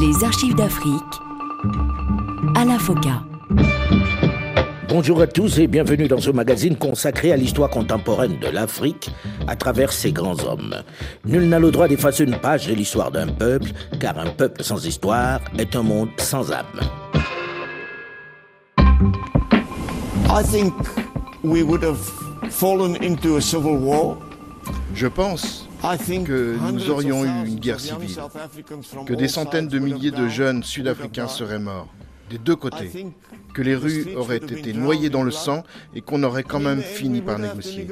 Les archives d'Afrique à la FOCA. Bonjour à tous et bienvenue dans ce magazine consacré à l'histoire contemporaine de l'Afrique à travers ses grands hommes. Nul n'a le droit d'effacer une page de l'histoire d'un peuple, car un peuple sans histoire est un monde sans âme. I think we would have fallen into a civil war. Je pense que nous aurions eu une guerre civile, que des centaines de milliers de jeunes Sud-Africains seraient morts, des deux côtés, que les rues auraient été noyées dans le sang et qu'on aurait quand même fini par négocier.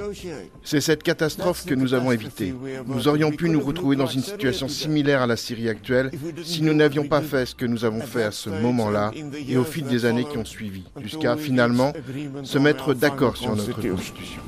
C'est cette catastrophe que nous avons évitée. Nous aurions pu nous retrouver dans une situation similaire à la Syrie actuelle si nous n'avions pas fait ce que nous avons fait à ce moment-là et au fil des années qui ont suivi, jusqu'à finalement se mettre d'accord sur notre constitution.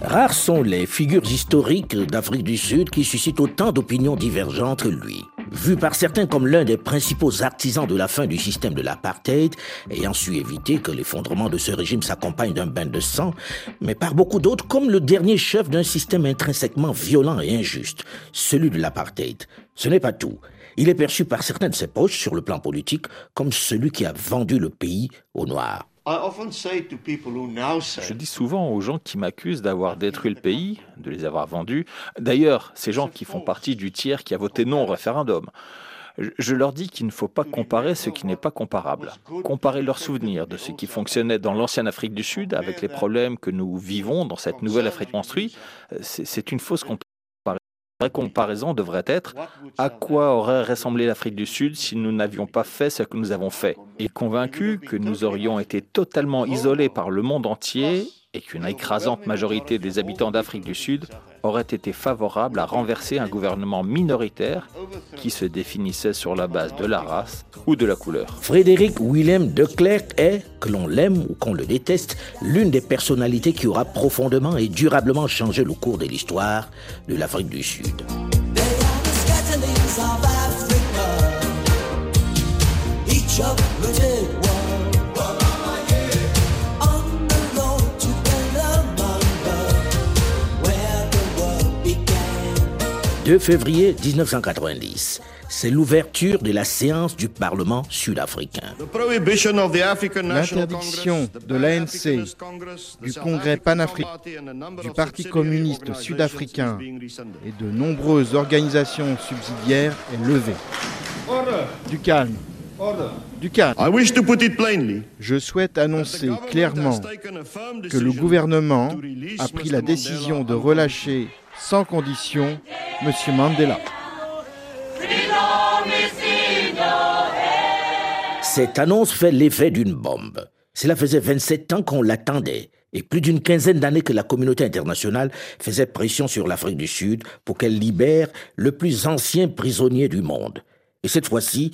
Rares sont les figures historiques d'Afrique du Sud qui suscitent autant d'opinions divergentes que lui. Vu par certains comme l'un des principaux artisans de la fin du système de l'apartheid, ayant su éviter que l'effondrement de ce régime s'accompagne d'un bain de sang, mais par beaucoup d'autres comme le dernier chef d'un système intrinsèquement violent et injuste, celui de l'apartheid. Ce n'est pas tout. Il est perçu par certains de ses poches sur le plan politique comme celui qui a vendu le pays aux Noirs. Je dis souvent aux gens qui m'accusent d'avoir détruit le pays, de les avoir vendus, d'ailleurs, ces gens qui font partie du tiers qui a voté non au référendum, je leur dis qu'il ne faut pas comparer ce qui n'est pas comparable. Comparer leurs souvenirs de ce qui fonctionnait dans l'ancienne Afrique du Sud avec les problèmes que nous vivons dans cette nouvelle Afrique construite, c'est une fausse comparaison. La vraie comparaison devrait être à quoi aurait ressemblé l'Afrique du Sud si nous n'avions pas fait ce que nous avons fait? Et convaincu que nous aurions été totalement isolés par le monde entier et qu'une écrasante majorité des habitants d'Afrique du Sud aurait été favorable à renverser un gouvernement minoritaire qui se définissait sur la base de la race ou de la couleur. Frédéric Willem de Klerk est, que l'on l'aime ou qu'on le déteste, l'une des personnalités qui aura profondément et durablement changé le cours de l'histoire de l'Afrique du Sud. 2 février 1990. C'est l'ouverture de la séance du Parlement sud-africain. L'interdiction de l'ANC, du Congrès panafricain, du Parti communiste sud-africain et de nombreuses organisations subsidiaires est levée. Du calme. Du calme. Je souhaite annoncer clairement que le gouvernement a pris la décision de relâcher sans condition, M. Mandela. Cette annonce fait l'effet d'une bombe. Cela faisait 27 ans qu'on l'attendait et plus d'une quinzaine d'années que la communauté internationale faisait pression sur l'Afrique du Sud pour qu'elle libère le plus ancien prisonnier du monde. Et cette fois-ci,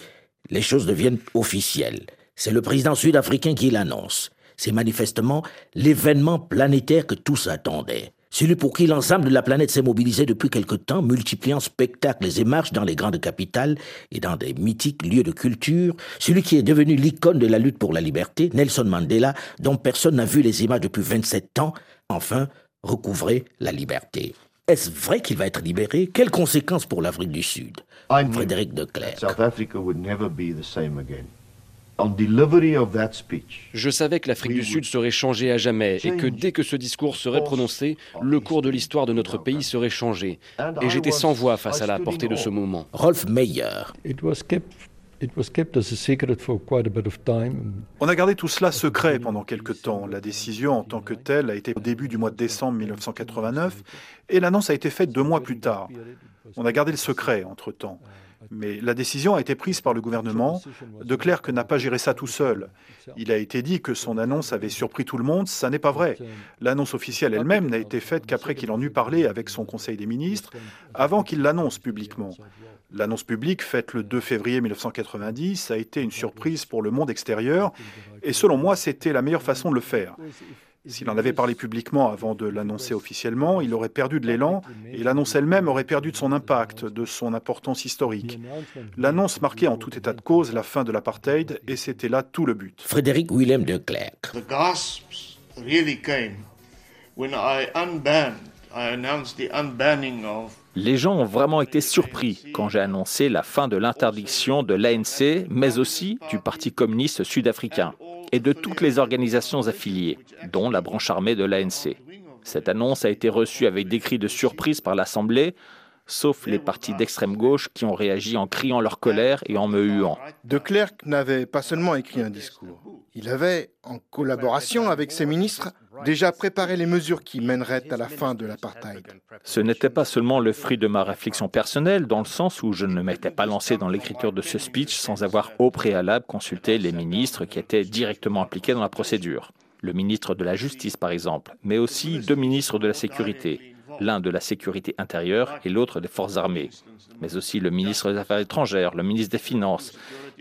les choses deviennent officielles. C'est le président sud-africain qui l'annonce. C'est manifestement l'événement planétaire que tous attendaient. Celui pour qui l'ensemble de la planète s'est mobilisé depuis quelque temps, multipliant spectacles et marches dans les grandes capitales et dans des mythiques lieux de culture, celui qui est devenu l'icône de la lutte pour la liberté, Nelson Mandela, dont personne n'a vu les images depuis 27 ans, enfin, recouvrer la liberté. Est-ce vrai qu'il va être libéré? Quelles conséquences pour l'Afrique du Sud? Frédéric de South Africa would never be the same again. Je savais que l'Afrique du Sud serait changée à jamais et que dès que ce discours serait prononcé, le cours de l'histoire de notre pays serait changé. Et j'étais sans voix face à la portée de ce moment. Rolf Meyer. On a gardé tout cela secret pendant quelque temps. La décision en tant que telle a été au début du mois de décembre 1989 et l'annonce a été faite deux mois plus tard. On a gardé le secret entre-temps. Mais la décision a été prise par le gouvernement. De Klerk n'a pas géré ça tout seul. Il a été dit que son annonce avait surpris tout le monde. Ça n'est pas vrai. L'annonce officielle elle-même n'a été faite qu'après qu'il en eut parlé avec son Conseil des ministres, avant qu'il l'annonce publiquement. L'annonce publique, faite le 2 février 1990, a été une surprise pour le monde extérieur, et selon moi, c'était la meilleure façon de le faire. S'il en avait parlé publiquement avant de l'annoncer officiellement, il aurait perdu de l'élan et l'annonce elle-même aurait perdu de son impact, de son importance historique. L'annonce marquait en tout état de cause la fin de l'apartheid et c'était là tout le but. Frédéric Willem de Klerk. Les gens ont vraiment été surpris quand j'ai annoncé la fin de l'interdiction de l'ANC, mais aussi du Parti communiste sud-africain et de toutes les organisations affiliées, dont la branche armée de l'ANC. Cette annonce a été reçue avec des cris de surprise par l'Assemblée, sauf les partis d'extrême gauche qui ont réagi en criant leur colère et en me huant. De Klerk n'avait pas seulement écrit un discours, il avait, en collaboration avec ses ministres, déjà préparé les mesures qui mèneraient à la fin de l'apartheid. Ce n'était pas seulement le fruit de ma réflexion personnelle, dans le sens où je ne m'étais pas lancé dans l'écriture de ce speech sans avoir au préalable consulté les ministres qui étaient directement impliqués dans la procédure. Le ministre de la Justice, par exemple, mais aussi deux ministres de la Sécurité, l'un de la sécurité intérieure et l'autre des forces armées, mais aussi le ministre des Affaires étrangères, le ministre des Finances.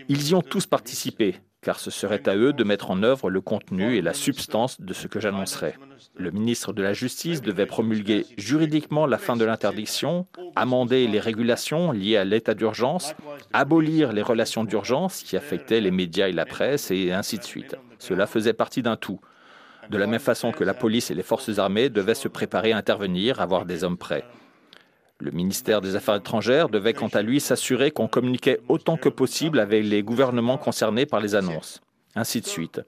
Ils y ont tous participé, car ce serait à eux de mettre en œuvre le contenu et la substance de ce que j'annoncerais. Le ministre de la Justice devait promulguer juridiquement la fin de l'interdiction, amender les régulations liées à l'état d'urgence, abolir les relations d'urgence qui affectaient les médias et la presse, et ainsi de suite. Cela faisait partie d'un tout de la même façon que la police et les forces armées devaient se préparer à intervenir, avoir des hommes prêts. Le ministère des Affaires étrangères devait quant à lui s'assurer qu'on communiquait autant que possible avec les gouvernements concernés par les annonces, ainsi de suite.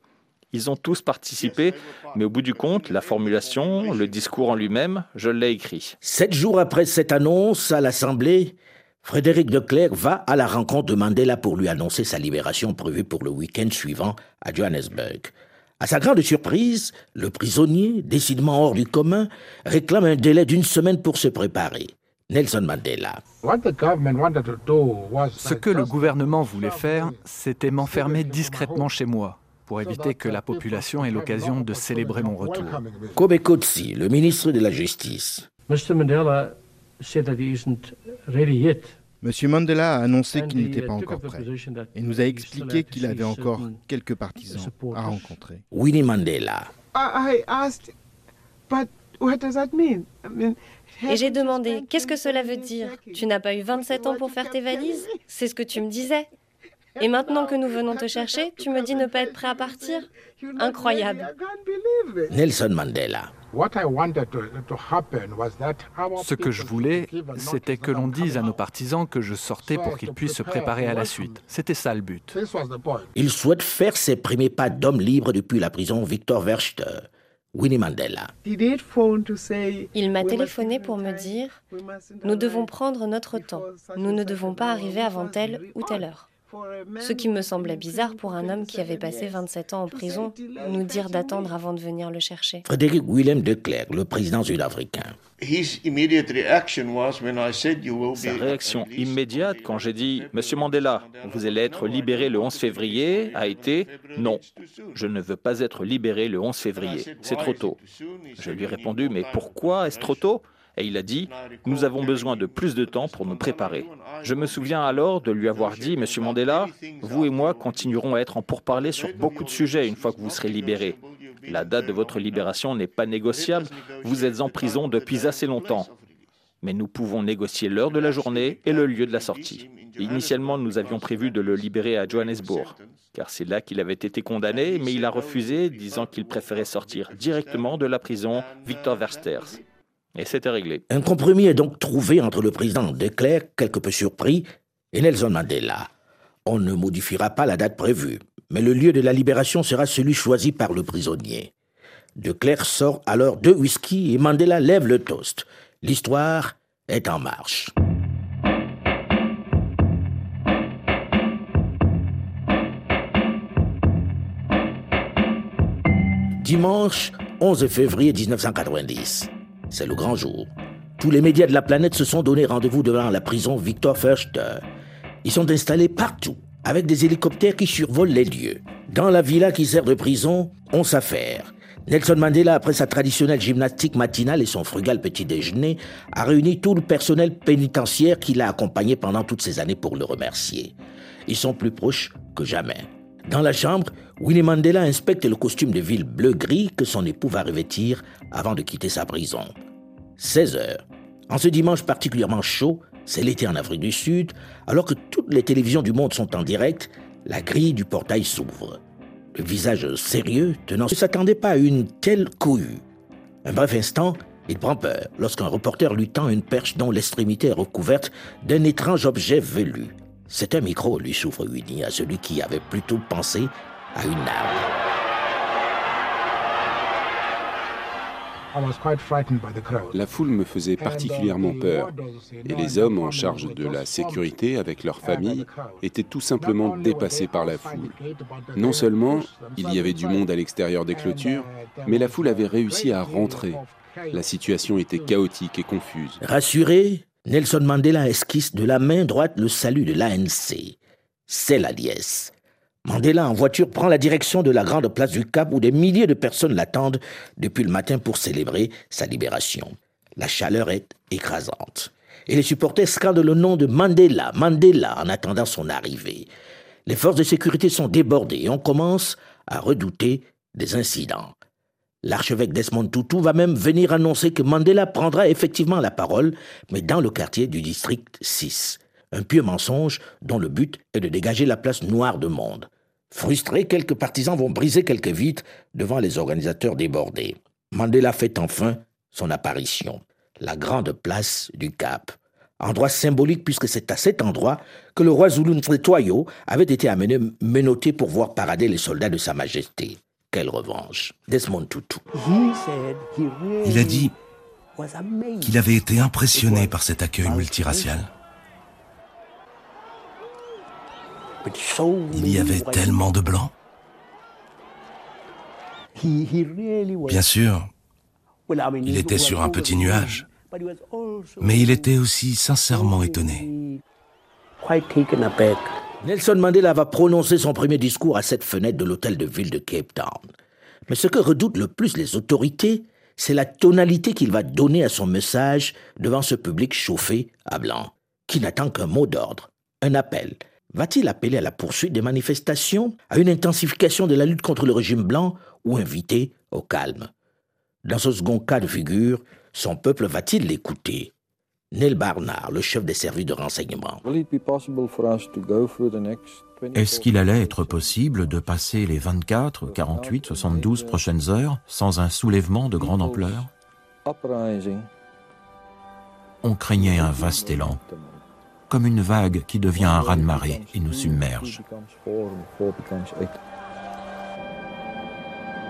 Ils ont tous participé, mais au bout du compte, la formulation, le discours en lui-même, je l'ai écrit. Sept jours après cette annonce à l'Assemblée, Frédéric Leclerc va à la rencontre de Mandela pour lui annoncer sa libération prévue pour le week-end suivant à Johannesburg. À sa grande surprise, le prisonnier, décidément hors du commun, réclame un délai d'une semaine pour se préparer. Nelson Mandela. Ce que le gouvernement voulait faire, c'était m'enfermer discrètement chez moi pour éviter que la population ait l'occasion de célébrer mon retour. Kobe Kotsi, le ministre de la Justice. M. Mandela a annoncé qu'il n'était pas encore prêt et nous a expliqué qu'il avait encore quelques partisans à rencontrer. Winnie Mandela. Et j'ai demandé, qu'est-ce que cela veut dire? Tu n'as pas eu 27 ans pour faire tes valises? C'est ce que tu me disais. Et maintenant que nous venons te chercher, tu me dis ne pas être prêt à partir? Incroyable. Nelson Mandela. Ce que je voulais, c'était que l'on dise à nos partisans que je sortais pour qu'ils puissent se préparer à la suite. C'était ça le but. Il souhaite faire ses premiers pas d'homme libre depuis la prison Victor Verster. Winnie Mandela. Il m'a téléphoné pour me dire Nous devons prendre notre temps. Nous ne devons pas arriver avant telle ou telle heure. Ce qui me semblait bizarre pour un homme qui avait passé 27 ans en prison, nous dire d'attendre avant de venir le chercher. Frédéric Willem de Klerk, le président sud-africain. Sa réaction immédiate quand j'ai dit Monsieur Mandela, vous allez être libéré le 11 février a été Non, je ne veux pas être libéré le 11 février. C'est trop tôt. Je lui ai répondu Mais pourquoi est-ce trop tôt? Et il a dit Nous avons besoin de plus de temps pour nous préparer. Je me souviens alors de lui avoir dit Monsieur Mandela, vous et moi continuerons à être en pourparlers sur beaucoup de sujets une fois que vous serez libéré. La date de votre libération n'est pas négociable, vous êtes en prison depuis assez longtemps. Mais nous pouvons négocier l'heure de la journée et le lieu de la sortie. Initialement, nous avions prévu de le libérer à Johannesburg, car c'est là qu'il avait été condamné, mais il a refusé, disant qu'il préférait sortir directement de la prison Victor Versters. Et c'était réglé. Un compromis est donc trouvé entre le président de Klerk, quelque peu surpris, et Nelson Mandela. On ne modifiera pas la date prévue, mais le lieu de la libération sera celui choisi par le prisonnier. De Klerk sort alors deux whisky et Mandela lève le toast. L'histoire est en marche. Dimanche 11 février 1990. C'est le grand jour. Tous les médias de la planète se sont donné rendez-vous devant la prison Victor Förster. Ils sont installés partout, avec des hélicoptères qui survolent les lieux. Dans la villa qui sert de prison, on s'affaire. Nelson Mandela, après sa traditionnelle gymnastique matinale et son frugal petit déjeuner, a réuni tout le personnel pénitentiaire qui l'a accompagné pendant toutes ces années pour le remercier. Ils sont plus proches que jamais. Dans la chambre, Winnie Mandela inspecte le costume de ville bleu-gris que son époux va revêtir avant de quitter sa prison. 16 heures. En ce dimanche particulièrement chaud, c'est l'été en Afrique du Sud, alors que toutes les télévisions du monde sont en direct, la grille du portail s'ouvre. Le visage sérieux, tenant, ne s'attendait pas à une telle cohue. Un bref instant, Il prend peur lorsqu'un reporter lui tend une perche dont l'extrémité est recouverte d'un étrange objet velu. C'est un micro, lui souffre Winnie, à celui qui avait plutôt pensé à une arme. La foule me faisait particulièrement peur et les hommes en charge de la sécurité avec leurs familles étaient tout simplement dépassés par la foule. Non seulement il y avait du monde à l'extérieur des clôtures, mais la foule avait réussi à rentrer. La situation était chaotique et confuse. Rassuré, Nelson Mandela esquisse de la main droite le salut de l'ANC. C'est la liesse. Mandela en voiture prend la direction de la grande place du Cap où des milliers de personnes l'attendent depuis le matin pour célébrer sa libération. La chaleur est écrasante. Et les supporters scandent le nom de Mandela, Mandela, en attendant son arrivée. Les forces de sécurité sont débordées et on commence à redouter des incidents. L'archevêque Desmond Tutu va même venir annoncer que Mandela prendra effectivement la parole, mais dans le quartier du district 6. Un pieux mensonge dont le but est de dégager la place noire de monde. Frustrés, quelques partisans vont briser quelques vitres devant les organisateurs débordés. Mandela fait enfin son apparition, la grande place du Cap. Endroit symbolique puisque c'est à cet endroit que le roi Zulu Toyo avait été amené menotté pour voir parader les soldats de Sa Majesté. Quelle revanche. Desmond Tutu. Il a dit qu'il avait été impressionné par cet accueil multiracial. Il y avait tellement de blancs. Bien sûr, il était sur un petit nuage, mais il était aussi sincèrement étonné. Nelson Mandela va prononcer son premier discours à cette fenêtre de l'hôtel de ville de Cape Town. Mais ce que redoutent le plus les autorités, c'est la tonalité qu'il va donner à son message devant ce public chauffé à blanc, qui n'attend qu'un mot d'ordre, un appel, Va-t-il appeler à la poursuite des manifestations, à une intensification de la lutte contre le régime blanc ou inviter au calme? Dans ce second cas de figure, son peuple va-t-il l'écouter? Neil Barnard, le chef des services de renseignement. Est-ce qu'il allait être possible de passer les 24, 48, 72 prochaines heures sans un soulèvement de grande ampleur? On craignait un vaste élan, comme une vague qui devient un raz-de-marée et nous submerge.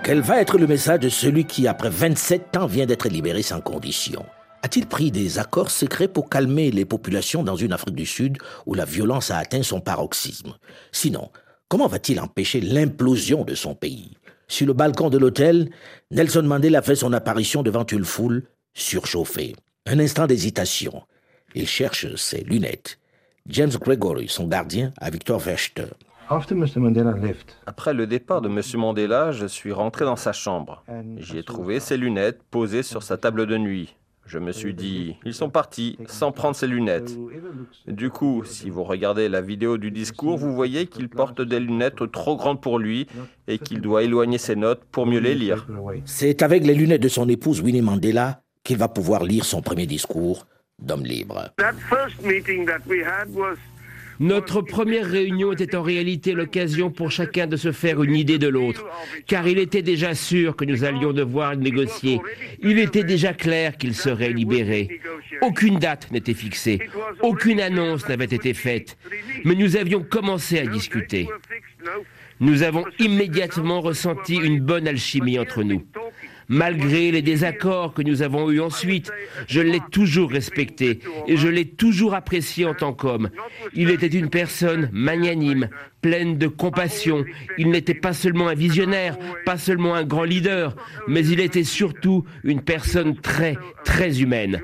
Quel va être le message de celui qui, après 27 ans, vient d'être libéré sans condition? A-t-il pris des accords secrets pour calmer les populations dans une Afrique du Sud où la violence a atteint son paroxysme? Sinon, comment va-t-il empêcher l'implosion de son pays? Sur le balcon de l'hôtel, Nelson Mandela fait son apparition devant une foule surchauffée. Un instant d'hésitation. Il cherche ses lunettes. James Gregory, son gardien, à Victor Verster. Après le départ de M. Mandela, je suis rentré dans sa chambre. J'y ai trouvé ses lunettes posées sur sa table de nuit. Je me suis dit, ils sont partis sans prendre ses lunettes. Du coup, si vous regardez la vidéo du discours, vous voyez qu'il porte des lunettes trop grandes pour lui et qu'il doit éloigner ses notes pour mieux les lire. C'est avec les lunettes de son épouse Winnie Mandela qu'il va pouvoir lire son premier discours d'homme libre. Notre première réunion était en réalité l'occasion pour chacun de se faire une idée de l'autre, car il était déjà sûr que nous allions devoir négocier. Il était déjà clair qu'il serait libéré. Aucune date n'était fixée, aucune annonce n'avait été faite, mais nous avions commencé à discuter. Nous avons immédiatement ressenti une bonne alchimie entre nous. Malgré les désaccords que nous avons eus ensuite, je l'ai toujours respecté et je l'ai toujours apprécié en tant qu'homme. Il était une personne magnanime, pleine de compassion. Il n'était pas seulement un visionnaire, pas seulement un grand leader, mais il était surtout une personne très, très humaine.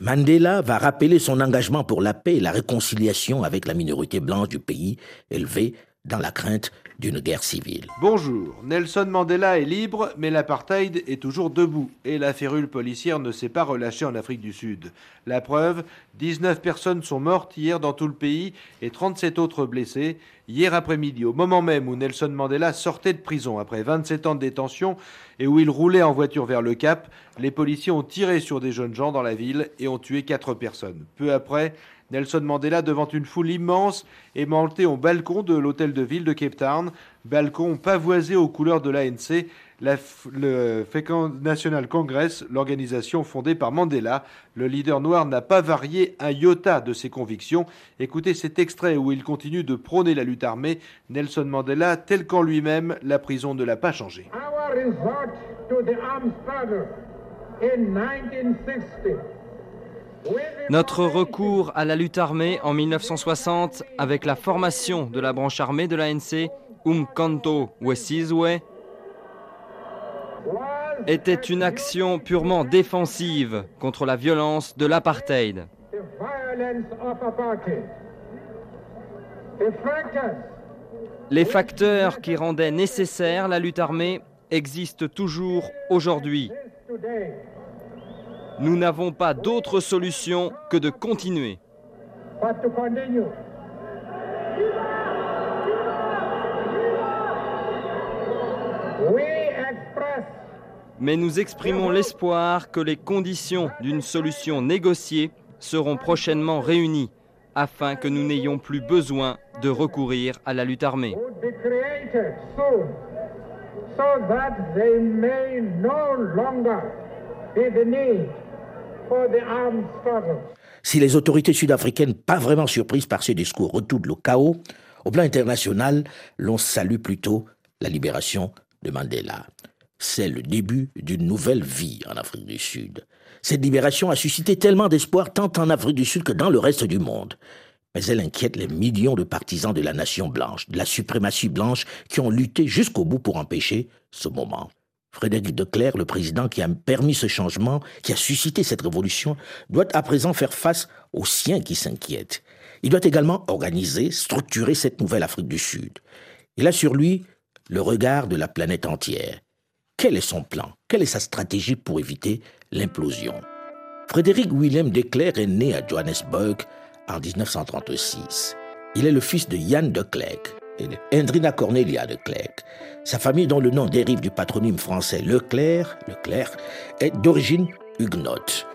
Mandela va rappeler son engagement pour la paix et la réconciliation avec la minorité blanche du pays, élevée dans la crainte d'une guerre civile. Bonjour, Nelson Mandela est libre, mais l'apartheid est toujours debout et la férule policière ne s'est pas relâchée en Afrique du Sud. La preuve, 19 personnes sont mortes hier dans tout le pays et 37 autres blessées. Hier après-midi, au moment même où Nelson Mandela sortait de prison après 27 ans de détention et où il roulait en voiture vers le Cap, les policiers ont tiré sur des jeunes gens dans la ville et ont tué 4 personnes. Peu après, Nelson Mandela devant une foule immense est monté au balcon de l'hôtel de ville de Cape Town, balcon pavoisé aux couleurs de l'ANC, le National Congress, l'organisation fondée par Mandela. Le leader noir n'a pas varié un iota de ses convictions. Écoutez cet extrait où il continue de prôner la lutte armée. Nelson Mandela, tel qu'en lui-même, la prison ne l'a pas changé. Notre recours à la lutte armée en 1960 avec la formation de la branche armée de l'ANC, Umkanto Wesizwe, était une action purement défensive contre la violence de l'apartheid. Les facteurs qui rendaient nécessaire la lutte armée existent toujours aujourd'hui. Nous n'avons pas d'autre solution que de continuer. Mais nous exprimons l'espoir que les conditions d'une solution négociée seront prochainement réunies afin que nous n'ayons plus besoin de recourir à la lutte armée. Si les autorités sud-africaines, pas vraiment surprises par ce discours, redoutent le chaos, au plan international, l'on salue plutôt la libération de Mandela. C'est le début d'une nouvelle vie en Afrique du Sud. Cette libération a suscité tellement d'espoir tant en Afrique du Sud que dans le reste du monde. Mais elle inquiète les millions de partisans de la nation blanche, de la suprématie blanche, qui ont lutté jusqu'au bout pour empêcher ce moment. Frédéric de Clerc, le président qui a permis ce changement, qui a suscité cette révolution, doit à présent faire face aux siens qui s'inquiètent. Il doit également organiser, structurer cette nouvelle Afrique du Sud. Il a sur lui le regard de la planète entière. Quel est son plan? Quelle est sa stratégie pour éviter l'implosion? Frédéric William de Klerk est né à Johannesburg en 1936. Il est le fils de Jan de et d'Hendrina Cornelia de. Sa famille, dont le nom dérive du patronyme français Leclerc, Leclerc est d'origine huguenote.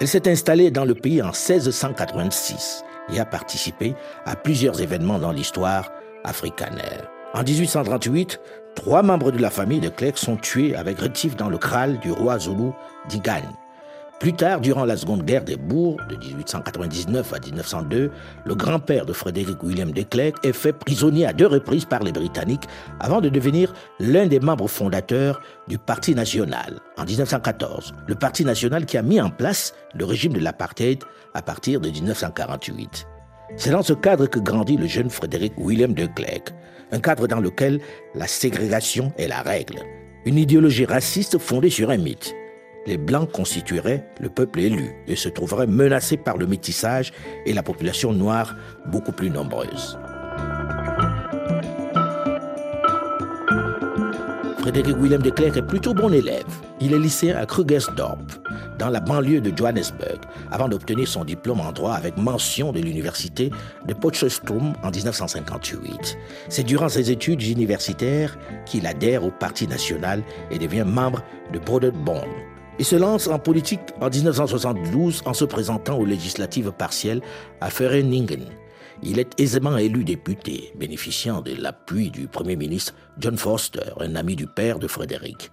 Elle s'est installée dans le pays en 1686 et a participé à plusieurs événements dans l'histoire africanaire. En 1838, trois membres de la famille de Clerc sont tués avec rétif dans le Kral du roi Zulu d'Igan. Plus tard, durant la Seconde Guerre des Bourgs, de 1899 à 1902, le grand-père de Frédéric William de Klerk est fait prisonnier à deux reprises par les Britanniques avant de devenir l'un des membres fondateurs du Parti national en 1914. Le Parti national qui a mis en place le régime de l'apartheid à partir de 1948. C'est dans ce cadre que grandit le jeune Frédéric William de Klerk, un cadre dans lequel la ségrégation est la règle, une idéologie raciste fondée sur un mythe les Blancs constitueraient le peuple élu et se trouveraient menacés par le métissage et la population noire beaucoup plus nombreuse. Frédéric Willem de Klerk est plutôt bon élève. Il est lycéen à Krugersdorp, dans la banlieue de Johannesburg, avant d'obtenir son diplôme en droit avec mention de l'université de Potchefstroom en 1958. C'est durant ses études universitaires qu'il adhère au Parti national et devient membre de Broederbond, il se lance en politique en 1972 en se présentant aux législatives partielles à Vereeniging. Il est aisément élu député, bénéficiant de l'appui du Premier ministre John Foster, un ami du père de Frédéric.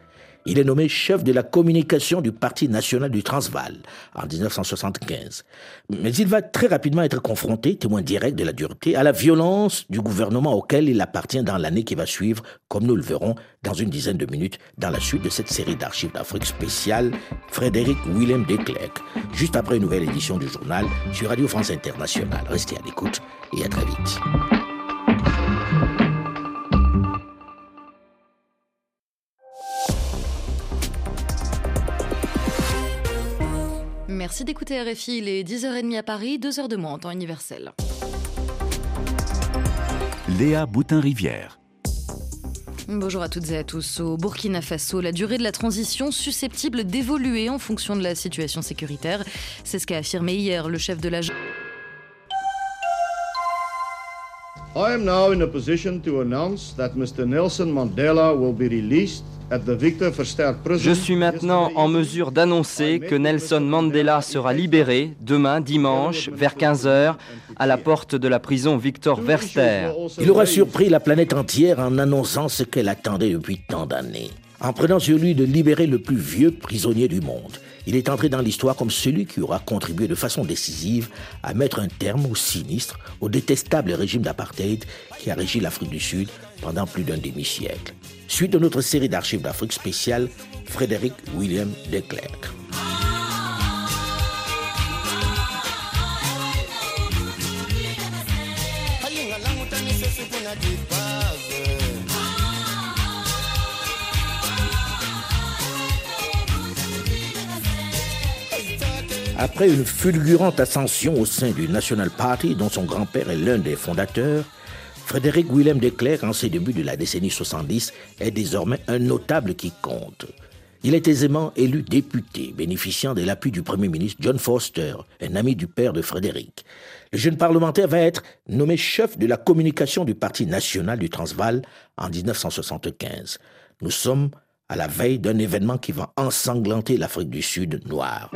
Il est nommé chef de la communication du Parti national du Transvaal en 1975. Mais il va très rapidement être confronté, témoin direct de la dureté, à la violence du gouvernement auquel il appartient dans l'année qui va suivre, comme nous le verrons dans une dizaine de minutes dans la suite de cette série d'archives d'Afrique spéciale, Frédéric Willem de Klerk, juste après une nouvelle édition du journal sur Radio France Internationale. Restez à l'écoute et à très vite. Merci d'écouter RFI, il est 10h30 à Paris, 2h de moins en temps universel. Léa Boutin-Rivière. Bonjour à toutes et à tous. Au Burkina Faso, la durée de la transition susceptible d'évoluer en fonction de la situation sécuritaire. C'est ce qu'a affirmé hier le chef de la. I am now in a position to announce that Mr. Nelson Mandela will be released Je suis maintenant en mesure d'annoncer que Nelson Mandela sera libéré demain dimanche vers 15h à la porte de la prison Victor Verster. Il aura surpris la planète entière en annonçant ce qu'elle attendait depuis tant d'années. En prenant sur lui de libérer le plus vieux prisonnier du monde, il est entré dans l'histoire comme celui qui aura contribué de façon décisive à mettre un terme au sinistre, au détestable régime d'apartheid qui a régi l'Afrique du Sud pendant plus d'un demi-siècle. Suite de notre série d'archives d'Afrique spéciale, Frédéric William de Klerk. Après une fulgurante ascension au sein du National Party, dont son grand-père est l'un des fondateurs, Frédéric Willem de Klerk, en ses débuts de la décennie 70, est désormais un notable qui compte. Il est aisément élu député, bénéficiant de l'appui du Premier ministre John Foster, un ami du père de Frédéric. Le jeune parlementaire va être nommé chef de la communication du Parti national du Transvaal en 1975. Nous sommes à la veille d'un événement qui va ensanglanter l'Afrique du Sud noire.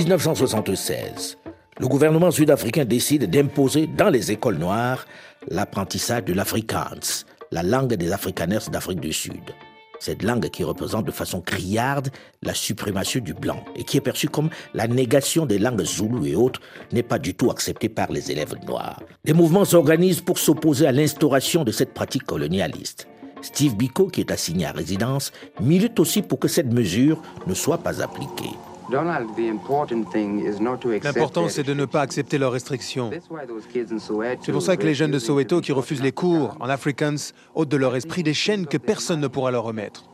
1976, le gouvernement sud-africain décide d'imposer dans les écoles noires l'apprentissage de l'afrikaans, la langue des Afrikaners d'Afrique du Sud. Cette langue qui représente de façon criarde la suprématie du blanc et qui est perçue comme la négation des langues zoulou et autres n'est pas du tout acceptée par les élèves noirs. Des mouvements s'organisent pour s'opposer à l'instauration de cette pratique colonialiste. Steve Biko, qui est assigné à résidence, milite aussi pour que cette mesure ne soit pas appliquée. L'important, c'est de ne pas accepter leurs restrictions. C'est pour ça que les jeunes de Soweto qui refusent les cours en Afrikaans ôtent de leur esprit des chaînes que personne ne pourra leur remettre.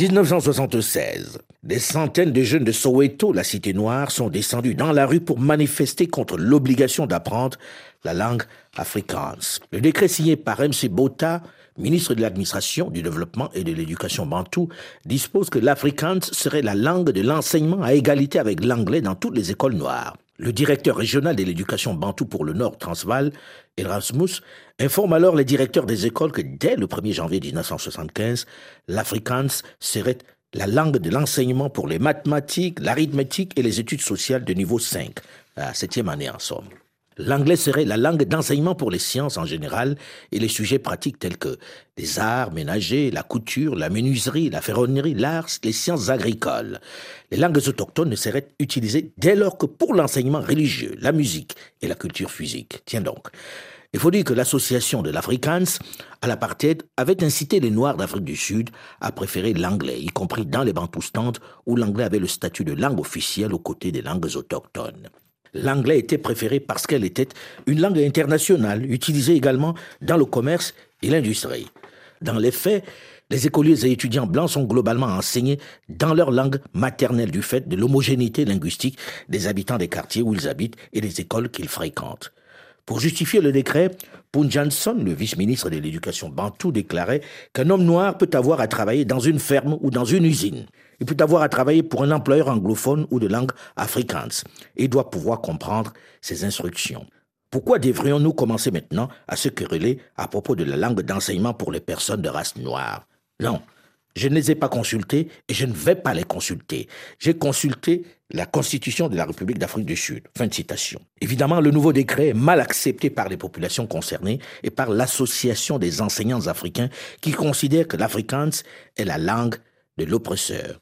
1976. Des centaines de jeunes de Soweto, la cité noire, sont descendus dans la rue pour manifester contre l'obligation d'apprendre la langue afrikaans. Le décret signé par M.C. Bota ministre de l'Administration, du Développement et de l'Éducation bantou, dispose que l'afrikaans serait la langue de l'enseignement à égalité avec l'anglais dans toutes les écoles noires. Le directeur régional de l'éducation bantou pour le Nord Transvaal, Erasmus, informe alors les directeurs des écoles que dès le 1er janvier 1975, l'afrikaans serait la langue de l'enseignement pour les mathématiques, l'arithmétique et les études sociales de niveau 5, la septième année en somme. L'anglais serait la langue d'enseignement pour les sciences en général et les sujets pratiques tels que les arts ménagers, la couture, la menuiserie, la ferronnerie, l'art, les sciences agricoles. Les langues autochtones ne seraient utilisées dès lors que pour l'enseignement religieux, la musique et la culture physique. Tiens donc. Il faut dire que l'association de l'Afrikaans à l'apartheid avait incité les Noirs d'Afrique du Sud à préférer l'anglais, y compris dans les bantoustantes où l'anglais avait le statut de langue officielle aux côtés des langues autochtones l'anglais était préféré parce qu'elle était une langue internationale, utilisée également dans le commerce et l'industrie. Dans les faits, les écoliers et étudiants blancs sont globalement enseignés dans leur langue maternelle du fait de l'homogénéité linguistique des habitants des quartiers où ils habitent et des écoles qu'ils fréquentent. Pour justifier le décret, Poon Johnson, le vice-ministre de l'Éducation bantou, déclarait qu'un homme noir peut avoir à travailler dans une ferme ou dans une usine. Il peut avoir à travailler pour un employeur anglophone ou de langue afrikaans et doit pouvoir comprendre ses instructions. Pourquoi devrions-nous commencer maintenant à se quereller à propos de la langue d'enseignement pour les personnes de race noire? Non, je ne les ai pas consultés et je ne vais pas les consulter. J'ai consulté la Constitution de la République d'Afrique du Sud. Fin de citation. Évidemment, le nouveau décret est mal accepté par les populations concernées et par l'Association des enseignants africains qui considèrent que l'afrikaans est la langue de l'oppresseur.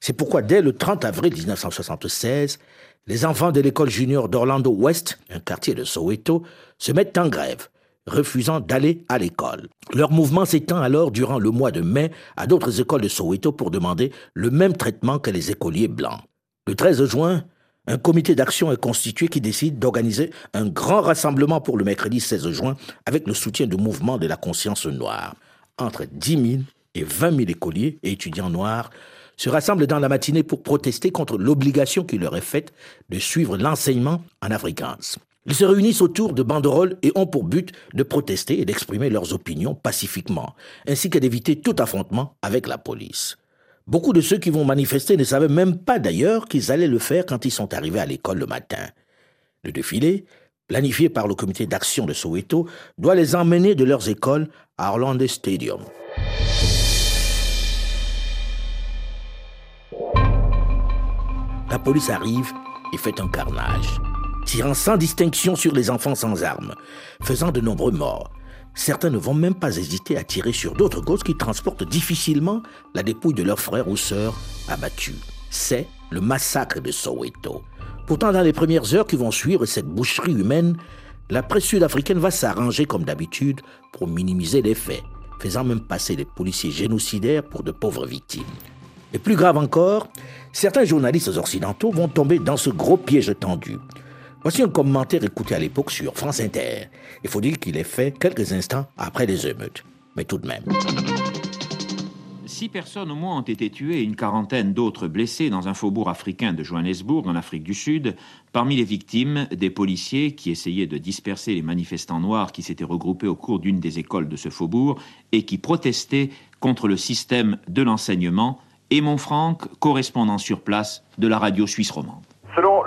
C'est pourquoi dès le 30 avril 1976, les enfants de l'école junior d'Orlando West, un quartier de Soweto, se mettent en grève, refusant d'aller à l'école. Leur mouvement s'étend alors durant le mois de mai à d'autres écoles de Soweto pour demander le même traitement que les écoliers blancs. Le 13 juin, un comité d'action est constitué qui décide d'organiser un grand rassemblement pour le mercredi 16 juin avec le soutien du mouvement de la conscience noire. Entre 10 000 et 20 000 écoliers et étudiants noirs se rassemblent dans la matinée pour protester contre l'obligation qui leur est faite de suivre l'enseignement en afrikaans. Ils se réunissent autour de banderoles et ont pour but de protester et d'exprimer leurs opinions pacifiquement, ainsi que d'éviter tout affrontement avec la police. Beaucoup de ceux qui vont manifester ne savaient même pas d'ailleurs qu'ils allaient le faire quand ils sont arrivés à l'école le matin. Le défilé, planifié par le comité d'action de Soweto, doit les emmener de leurs écoles à Orlando Stadium. La police arrive et fait un carnage, tirant sans distinction sur les enfants sans armes, faisant de nombreux morts. Certains ne vont même pas hésiter à tirer sur d'autres gosses qui transportent difficilement la dépouille de leurs frères ou sœurs abattus. C'est le massacre de Soweto. Pourtant, dans les premières heures qui vont suivre cette boucherie humaine, la presse sud-africaine va s'arranger comme d'habitude pour minimiser les faits, faisant même passer les policiers génocidaires pour de pauvres victimes. Et plus grave encore, certains journalistes occidentaux vont tomber dans ce gros piège tendu. Voici un commentaire écouté à l'époque sur France Inter. Il faut dire qu'il est fait quelques instants après les émeutes. Mais tout de même. Six personnes au moins ont été tuées et une quarantaine d'autres blessées dans un faubourg africain de Johannesburg, en Afrique du Sud. Parmi les victimes, des policiers qui essayaient de disperser les manifestants noirs qui s'étaient regroupés au cours d'une des écoles de ce faubourg et qui protestaient contre le système de l'enseignement et Franck, correspondant sur place de la radio suisse romande.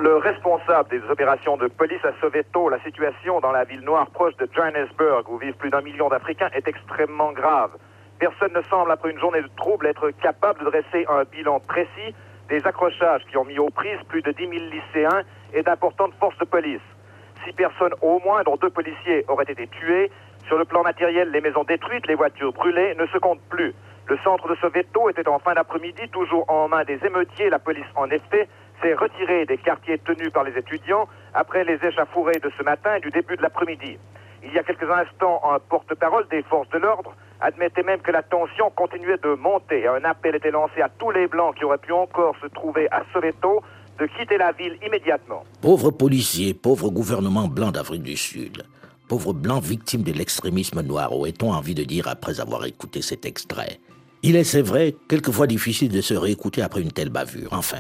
Le responsable des opérations de police à Soweto, la situation dans la ville noire proche de Johannesburg, où vivent plus d'un million d'Africains, est extrêmement grave. Personne ne semble, après une journée de troubles, être capable de dresser un bilan précis des accrochages qui ont mis aux prises plus de 10 000 lycéens et d'importantes forces de police. Six personnes au moins, dont deux policiers, auraient été tuées. Sur le plan matériel, les maisons détruites, les voitures brûlées ne se comptent plus. Le centre de Soweto était en fin d'après-midi toujours en main des émeutiers. La police, en effet, s'est retirée des quartiers tenus par les étudiants après les échauffourées de ce matin et du début de l'après-midi. Il y a quelques instants, un porte-parole des forces de l'ordre admettait même que la tension continuait de monter. Un appel était lancé à tous les Blancs qui auraient pu encore se trouver à Soweto de quitter la ville immédiatement. Pauvres policiers, pauvres gouvernements blancs d'Afrique du Sud, pauvres blancs victimes de l'extrémisme noir, aurait-on envie de dire après avoir écouté cet extrait? Il est, c'est vrai, quelquefois difficile de se réécouter après une telle bavure. Enfin,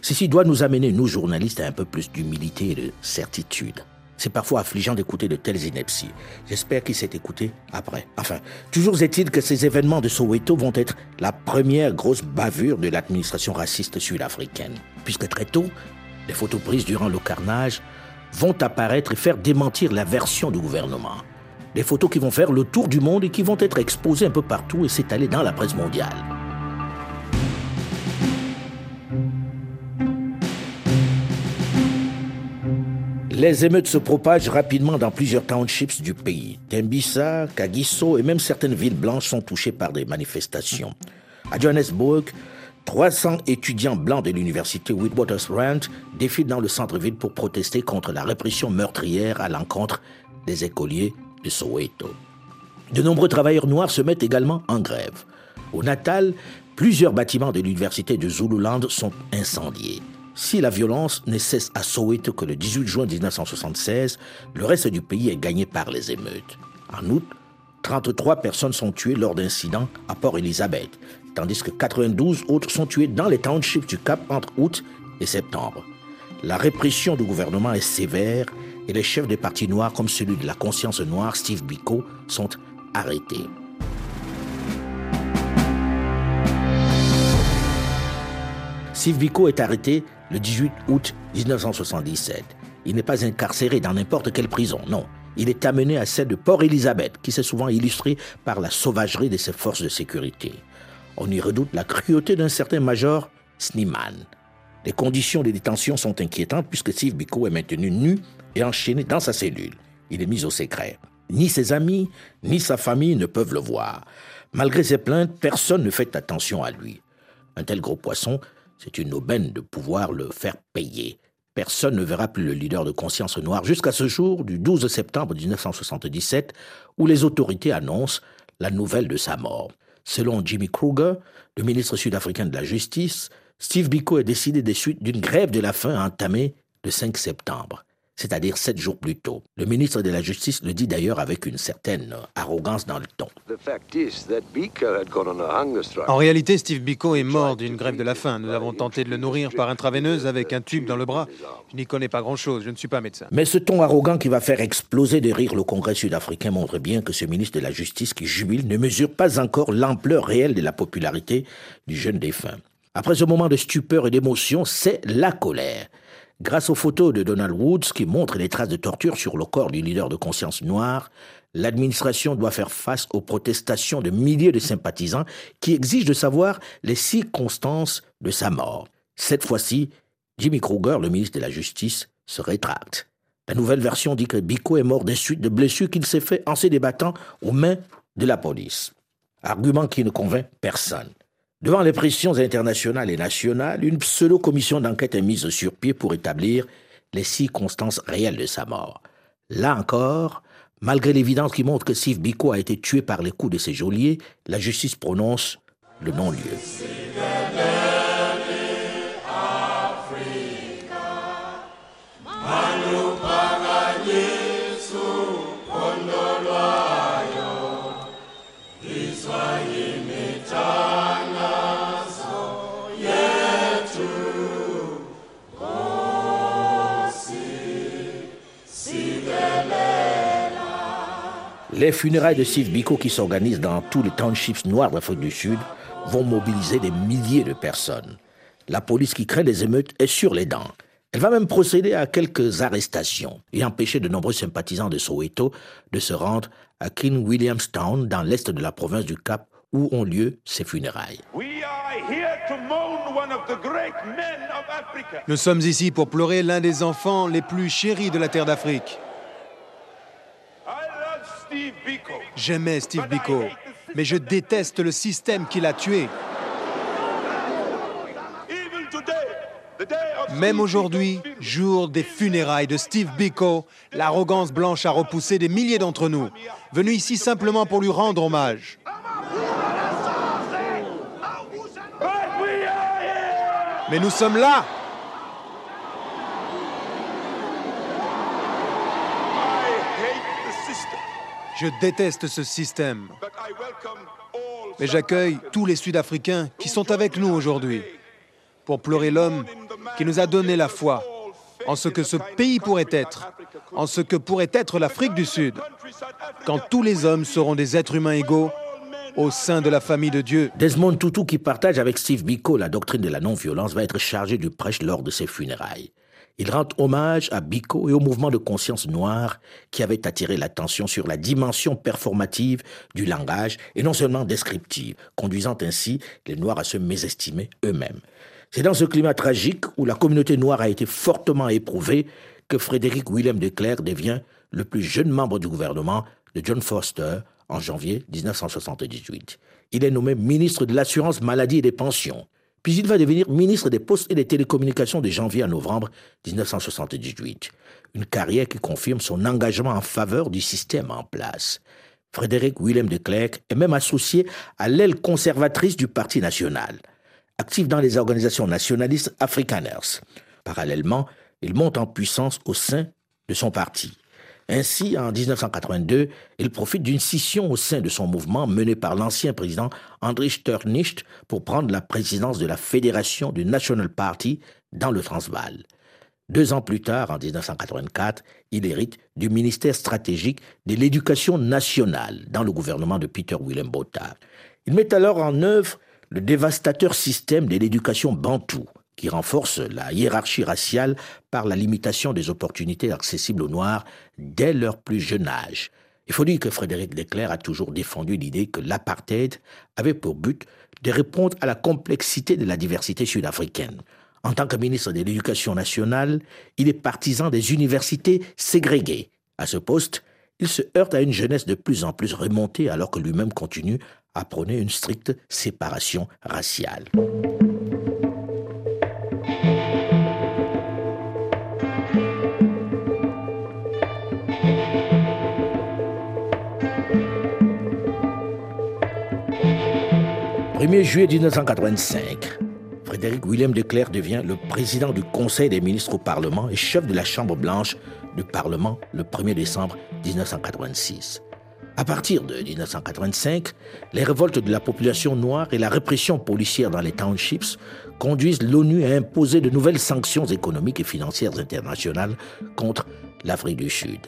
ceci doit nous amener, nous journalistes, à un peu plus d'humilité et de certitude. C'est parfois affligeant d'écouter de telles inepties. J'espère qu'il s'est écouté après. Enfin, toujours est-il que ces événements de Soweto vont être la première grosse bavure de l'administration raciste sud-africaine. Puisque très tôt, les photos prises durant le carnage vont apparaître et faire démentir la version du gouvernement. Des photos qui vont faire le tour du monde et qui vont être exposées un peu partout et s'étaler dans la presse mondiale. Les émeutes se propagent rapidement dans plusieurs townships du pays. Tembisa, Kagiso et même certaines villes blanches sont touchées par des manifestations. À Johannesburg, 300 étudiants blancs de l'université Witwatersrand défilent dans le centre-ville pour protester contre la répression meurtrière à l'encontre des écoliers de Soweto. De nombreux travailleurs noirs se mettent également en grève. Au Natal, plusieurs bâtiments de l'université de Zululand sont incendiés. Si la violence ne cesse à Soweto que le 18 juin 1976, le reste du pays est gagné par les émeutes. En août, 33 personnes sont tuées lors d'incidents à Port Elizabeth, tandis que 92 autres sont tuées dans les townships du Cap entre août et septembre. La répression du gouvernement est sévère et les chefs des partis noirs comme celui de la conscience noire, Steve Biko, sont arrêtés. Steve Biko est arrêté le 18 août 1977. Il n'est pas incarcéré dans n'importe quelle prison, non. Il est amené à celle de Port Elizabeth, qui s'est souvent illustrée par la sauvagerie de ses forces de sécurité. On y redoute la cruauté d'un certain major Sneeman. Les conditions de détention sont inquiétantes puisque Steve Biko est maintenu nu et enchaîné dans sa cellule. Il est mis au secret. Ni ses amis, ni sa famille ne peuvent le voir. Malgré ses plaintes, personne ne fait attention à lui. Un tel gros poisson, c'est une aubaine de pouvoir le faire payer. Personne ne verra plus le leader de conscience noire jusqu'à ce jour du 12 septembre 1977 où les autorités annoncent la nouvelle de sa mort. Selon Jimmy Kruger, le ministre sud-africain de la Justice, Steve Biko est décidé des suites d'une grève de la faim entamée le 5 septembre. C'est-à-dire sept jours plus tôt. Le ministre de la Justice le dit d'ailleurs avec une certaine arrogance dans le ton. En réalité, Steve Biko est mort d'une grève de la faim. Nous avons tenté de le nourrir par intraveineuse avec un tube dans le bras. Je n'y connais pas grand-chose, je ne suis pas médecin. Mais ce ton arrogant qui va faire exploser de rire le Congrès sud-africain montre bien que ce ministre de la Justice qui jubile ne mesure pas encore l'ampleur réelle de la popularité du jeune défunt. Après ce moment de stupeur et d'émotion, c'est la colère. Grâce aux photos de Donald Woods qui montrent les traces de torture sur le corps du leader de conscience noire, l'administration doit faire face aux protestations de milliers de sympathisants qui exigent de savoir les circonstances de sa mort. Cette fois-ci, Jimmy Kruger, le ministre de la Justice, se rétracte. La nouvelle version dit que Biko est mort des suites de blessures qu'il s'est fait en se débattant aux mains de la police. Argument qui ne convainc personne. Devant les pressions internationales et nationales, une pseudo-commission d'enquête est mise sur pied pour établir les circonstances réelles de sa mort. Là encore, malgré l'évidence qui montre que Steve Biko a été tué par les coups de ses geôliers, la justice prononce le non-lieu. Les funérailles de Steve Biko qui s'organisent dans tous les townships noirs d'Afrique du Sud vont mobiliser des milliers de personnes. La police qui craint les émeutes est sur les dents. Elle va même procéder à quelques arrestations et empêcher de nombreux sympathisants de Soweto de se rendre à King Williamstown dans l'est de la province du Cap où ont lieu ces funérailles. Nous sommes ici pour pleurer l'un des enfants les plus chéris de la terre d'Afrique. J'aimais Steve Biko, mais je déteste le système qui l'a tué. Même aujourd'hui, jour des funérailles de Steve Biko, l'arrogance blanche a repoussé des milliers d'entre nous, venus ici simplement pour lui rendre hommage. Mais nous sommes là Je déteste ce système. Mais j'accueille tous les Sud-Africains qui sont avec nous aujourd'hui pour pleurer l'homme qui nous a donné la foi en ce que ce pays pourrait être, en ce que pourrait être l'Afrique du Sud, quand tous les hommes seront des êtres humains égaux au sein de la famille de Dieu. Desmond Tutu, qui partage avec Steve Biko la doctrine de la non-violence, va être chargé du prêche lors de ses funérailles. Il rend hommage à Biko et au mouvement de conscience noire qui avait attiré l'attention sur la dimension performative du langage et non seulement descriptive, conduisant ainsi les Noirs à se mésestimer eux-mêmes. C'est dans ce climat tragique où la communauté noire a été fortement éprouvée que Frédéric Willem de Klerk devient le plus jeune membre du gouvernement de John Foster en janvier 1978. Il est nommé ministre de l'Assurance Maladie et des Pensions. Puis il va devenir ministre des Postes et des Télécommunications de janvier à novembre 1978. Une carrière qui confirme son engagement en faveur du système en place. Frédéric Willem de Klerk est même associé à l'aile conservatrice du Parti national, actif dans les organisations nationalistes Afrikaners. Parallèlement, il monte en puissance au sein de son parti. Ainsi, en 1982, il profite d'une scission au sein de son mouvement mené par l'ancien président André Sternicht pour prendre la présidence de la Fédération du National Party dans le Transvaal. Deux ans plus tard, en 1984, il hérite du ministère stratégique de l'éducation nationale dans le gouvernement de Peter Willem Botha. Il met alors en œuvre le dévastateur système de l'éducation bantou, qui renforce la hiérarchie raciale par la limitation des opportunités accessibles aux Noirs dès leur plus jeune âge. Il faut dire que Frédéric Leclerc a toujours défendu l'idée que l'apartheid avait pour but de répondre à la complexité de la diversité sud-africaine. En tant que ministre de l'Éducation nationale, il est partisan des universités ségrégées. À ce poste, il se heurte à une jeunesse de plus en plus remontée alors que lui-même continue à prôner une stricte séparation raciale. « 1er juillet 1985, Frédéric William de Clercq devient le président du Conseil des ministres au Parlement et chef de la Chambre blanche du Parlement le 1er décembre 1986. À partir de 1985, les révoltes de la population noire et la répression policière dans les townships conduisent l'ONU à imposer de nouvelles sanctions économiques et financières internationales contre l'Afrique du Sud.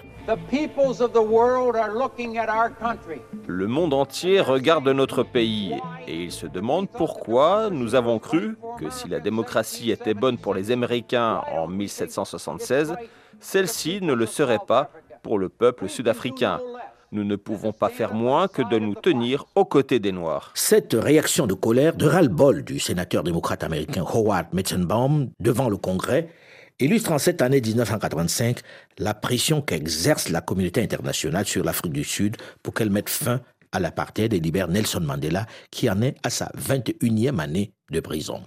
Le monde entier regarde notre pays et il se demande pourquoi nous avons cru que si la démocratie était bonne pour les Américains en 1776, celle-ci ne le serait pas pour le peuple sud-africain. Nous ne pouvons pas faire moins que de nous tenir aux côtés des Noirs. Cette réaction de colère, de ras-le-bol du sénateur démocrate américain Howard Metzenbaum devant le Congrès illustre en cette année 1985 la pression qu'exerce la communauté internationale sur l'Afrique du Sud pour qu'elle mette fin à l'apartheid et libère Nelson Mandela, qui en est à sa 21e année de prison.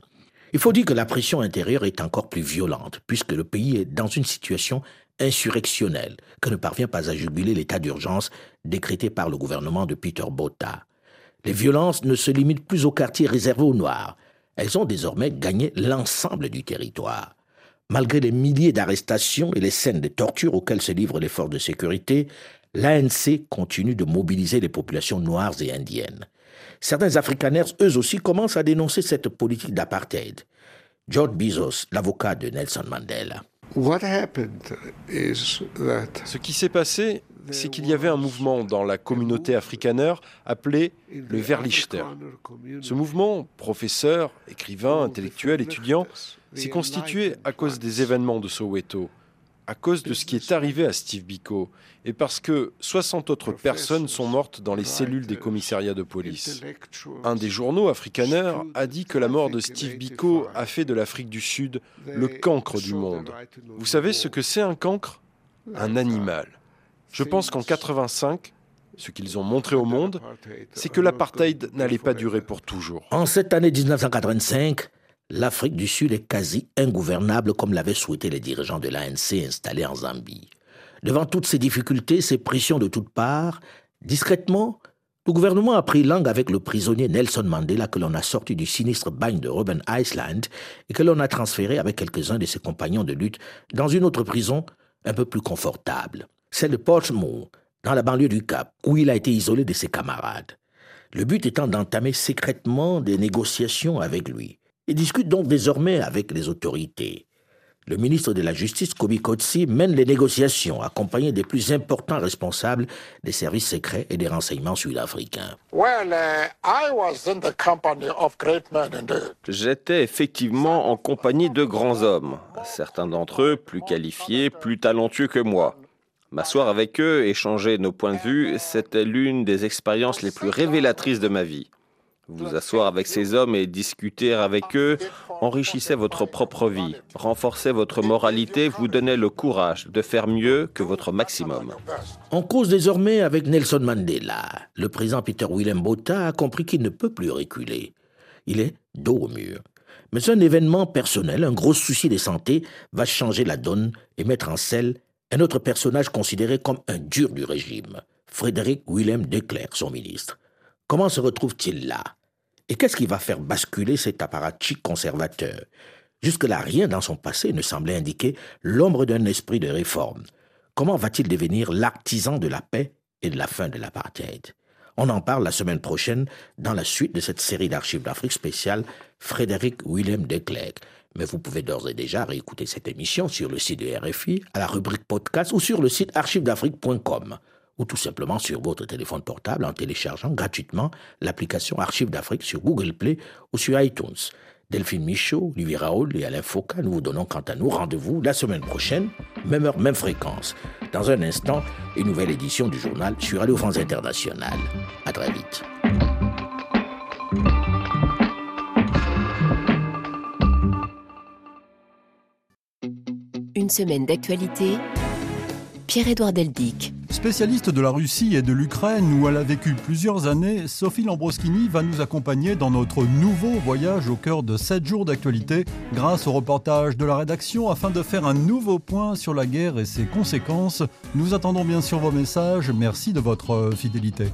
Il faut dire que la pression intérieure est encore plus violente, puisque le pays est dans une situation insurrectionnelle que ne parvient pas à juguler l'état d'urgence décrété par le gouvernement de Peter Botha. Les violences ne se limitent plus aux quartiers réservés aux Noirs. Elles ont désormais gagné l'ensemble du territoire. Malgré les milliers d'arrestations et les scènes de torture auxquelles se livrent les forces de sécurité, l'ANC continue de mobiliser les populations noires et indiennes. Certains afrikaners, eux aussi, commencent à dénoncer cette politique d'apartheid. George Bezos, l'avocat de Nelson Mandela. Ce qui s'est passé, c'est qu'il y avait un mouvement dans la communauté afrikaner appelé le Verlichter. Ce mouvement, professeur, écrivain, intellectuel, étudiant, s'est constitué à cause des événements de Soweto, à cause de ce qui est arrivé à Steve Biko, et parce que 60 autres personnes sont mortes dans les cellules des commissariats de police. Un des journaux afrikaners a dit que la mort de Steve Biko a fait de l'Afrique du Sud le cancre du monde. Vous savez ce que c'est un cancre? Un animal. Je pense qu'en 85, ce qu'ils ont montré au monde, c'est que l'apartheid n'allait pas durer pour toujours. En cette année 1985, l'Afrique du Sud est quasi ingouvernable comme l'avaient souhaité les dirigeants de l'ANC installés en Zambie. Devant toutes ces difficultés, ces pressions de toutes parts, discrètement, le gouvernement a pris langue avec le prisonnier Nelson Mandela que l'on a sorti du sinistre bagne de Robben Island et que l'on a transféré avec quelques-uns de ses compagnons de lutte dans une autre prison un peu plus confortable, celle de Portsmouth, dans la banlieue du Cap, où il a été isolé de ses camarades. Le but étant d'entamer secrètement des négociations avec lui. Il discute donc désormais avec les autorités. Le ministre de la Justice, Kobi Kotsi, mène les négociations, accompagné des plus importants responsables des services secrets et des renseignements sud-africains. J'étais effectivement en compagnie de grands hommes, certains d'entre eux plus qualifiés, plus talentueux que moi. M'asseoir avec eux, échanger nos points de vue, c'était l'une des expériences les plus révélatrices de ma vie. Vous asseoir avec ces hommes et discuter avec eux enrichissait votre propre vie, renforçait votre moralité, vous donnait le courage de faire mieux que votre maximum. On cause désormais avec Nelson Mandela. Le président Peter Willem Botha a compris qu'il ne peut plus reculer. Il est dos au mur. Mais un événement personnel, un gros souci de santé, va changer la donne et mettre en selle un autre personnage considéré comme un dur du régime, Frédéric Willem de Klerk, son ministre. Comment se retrouve-t-il là? Et qu'est-ce qui va faire basculer cet apparatchik conservateur? Jusque-là, rien dans son passé ne semblait indiquer l'ombre d'un esprit de réforme. Comment va-t-il devenir l'artisan de la paix et de la fin de l'apartheid? On en parle la semaine prochaine dans la suite de cette série d'archives d'Afrique spéciale Frédéric Willem de Klerk. Mais vous pouvez d'ores et déjà réécouter cette émission sur le site de RFI, à la rubrique podcast ou sur le site archivesdafrique.com ou tout simplement sur votre téléphone portable en téléchargeant gratuitement l'application Archives d'Afrique sur Google Play ou sur iTunes. Delphine Michaud, Olivier Raoul et Alain Foucault, nous vous donnons quant à nous rendez-vous la semaine prochaine, même heure, même fréquence. Dans un instant, une nouvelle édition du journal sur Radio France Internationale. À très vite. Une semaine d'actualité. Pierre-Édouard Deldic. Spécialiste de la Russie et de l'Ukraine où elle a vécu plusieurs années, Sophie Lambroschini va nous accompagner dans notre nouveau voyage au cœur de 7 jours d'actualité grâce au reportage de la rédaction afin de faire un nouveau point sur la guerre et ses conséquences. Nous attendons bien sûr vos messages. Merci de votre fidélité.